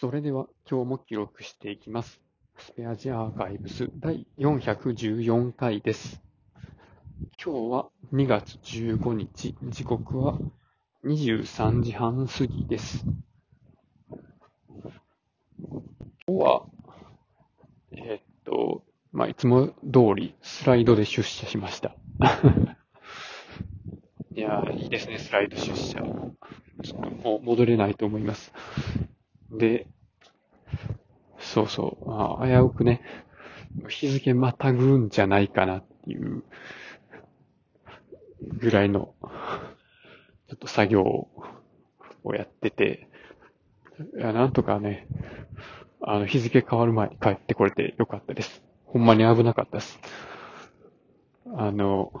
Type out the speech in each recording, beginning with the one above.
それでは今日も記録していきます。スペアジアアーカイブス第414回です。今日は2月15日、時刻は23時半過ぎです。今日は、えーっと、まあ、いつも通りスライドで出社しました。いやー、いいですね、スライド出社。ちょっともう戻れないと思います。で、そうそう、あ、危うくね、日付またぐんじゃないかなっていうぐらいの、ちょっと作業をやってて、いや、なんとかね、あの、日付変わる前に帰ってこれてよかったです。ほんまに危なかったです。あの、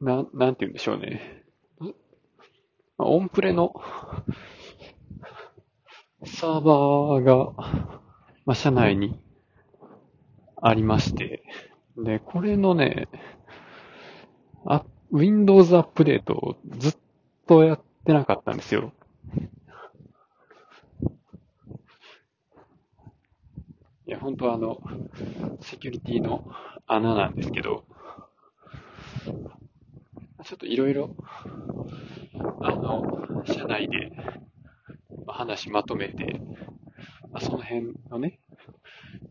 な、なんて言うんでしょうね。オンプレのサーバーが、まあ、社内にありまして、で、これのね、あ、Windows アップデートをずっとやってなかったんですよ。いや、本当はあの、セキュリティの穴なんですけど、ちょっといろいろ、社内で、話まとめて、その辺のね、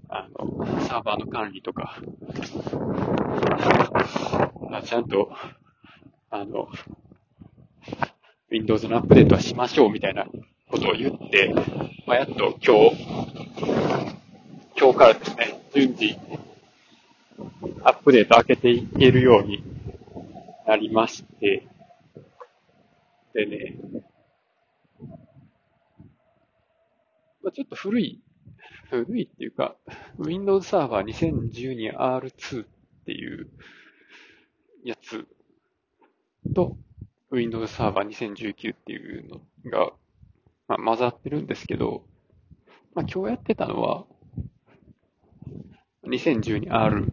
あの、サーバーの管理とか、まあ、ちゃんと、あの、Windows のアップデートはしましょうみたいなことを言って、まあ、やっと今日、今日からですね、順次、アップデート開けていけるようになりまして、でね、まあ、ちょっと古い、古いっていうか、Windows Server 2012 R2 っていうやつと Windows Server 2019っていうのが、まあ、混ざってるんですけど、まあ、今日やってたのは 2012R2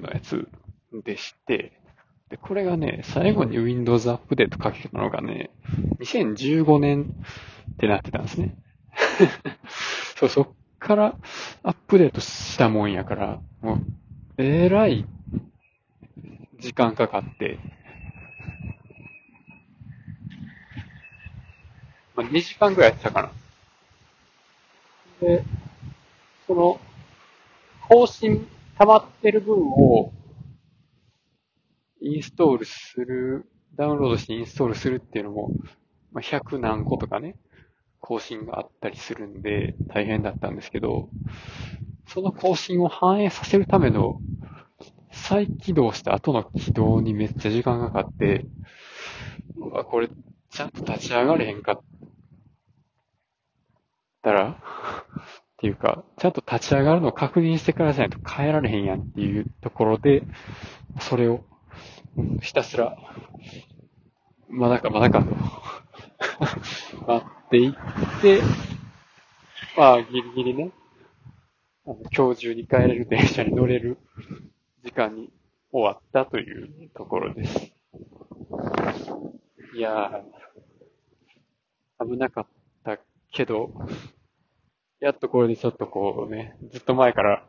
のやつでして、で、これがね、最後に Windows アップデートかけたのがね、2015年ってなってたんですね。そう、そっからアップデートしたもんやから、もう、えらい時間かかって、まあ、2時間ぐらいやってたかな。で、その、更新溜まってる分を、インストールする、ダウンロードしてインストールするっていうのも、まあ、100何個とかね、更新があったりするんで、大変だったんですけど、その更新を反映させるための、再起動した後の起動にめっちゃ時間がかかって、うわ、これ、ちゃんと立ち上がれへんかったら、っていうか、ちゃんと立ち上がるのを確認してからじゃないと変えられへんやんっていうところで、それを、ひたすら、まだかまだかと、待っていって、まあ、ギリギリね、あの今日中に帰れる電車に乗れる時間に終わったというところです。いやー、危なかったけど、やっとこれでちょっとこうね、ずっと前から、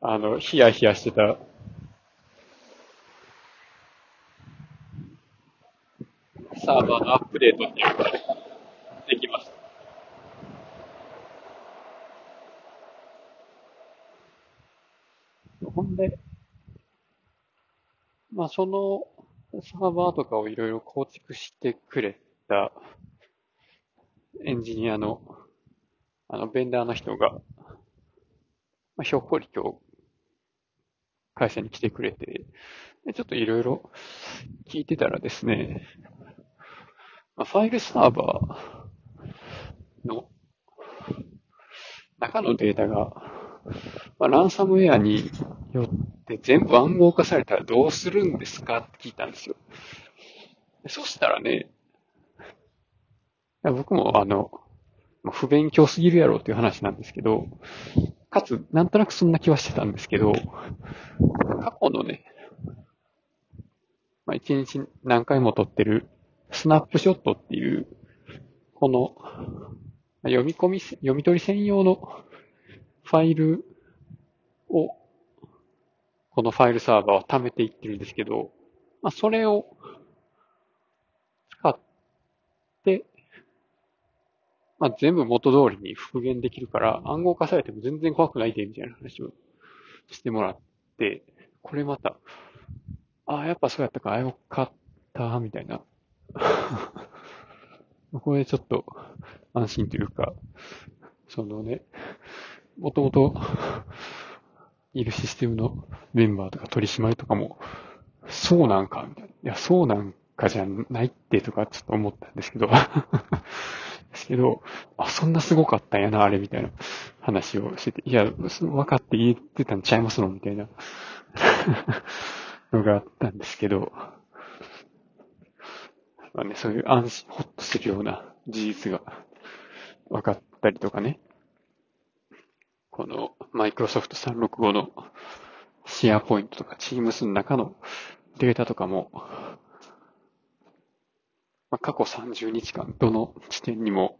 あの、ヒヤヒヤしてた、サーバーのアップデートっていうのができました。ほんで、まあそのサーバーとかをいろいろ構築してくれたエンジニアの、あの、ベンダーの人が、まあ、ひょっこり今日、会社に来てくれて、でちょっといろいろ聞いてたらですね、ファイルサーバーの中のデータが、まあ、ランサムウェアによって全部暗号化されたらどうするんですか？って聞いたんですよ。そしたらね、いや僕もあの、不勉強すぎるやろっていう話なんですけど、かつ、なんとなくそんな気はしてたんですけど、過去のね、まあ、一日何回も撮ってるスナップショットっていうこの、読み込み、読み取り専用のファイルを、このファイルサーバーは貯めていってるんですけど、まあ、それを使って、まあ、全部元通りに復元できるから、暗号化されても全然怖くないで、みたいな話をしてもらって、これまた、ああ、やっぱそうやったか、あよかった、みたいな。これちょっと安心というか、そのね、もともといるシステムのメンバーとか取締りとかも、そうなんかみたいな。いや、そうなんかじゃないってとかちょっと思ったんですけど。ですけど、あ、そんなすごかったんやな、あれみたいな。話をしてて、いや、分かって言ってたんちゃいますのみたいな。のがあったんですけど、まあね、そういう安心、ほっとするような事実が分かったりとかね。このマイクロソフト365のシェアポイントとか Teams の中のデータとかも、まあ、過去30日間どの地点にも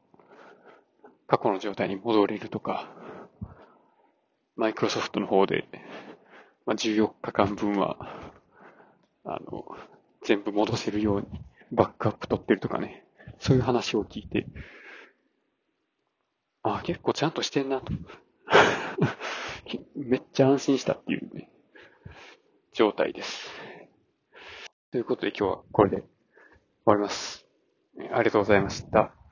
過去の状態に戻れるとか、マイクロソフトの方で、まあ、14日間分は、あの、全部戻せるようにバックアップ取ってるとかね、そういう話を聞いて、あ、結構ちゃんとしてんなと。めっちゃ安心したっていうね、状態です。ということで今日はこれで終わります。ありがとうございました。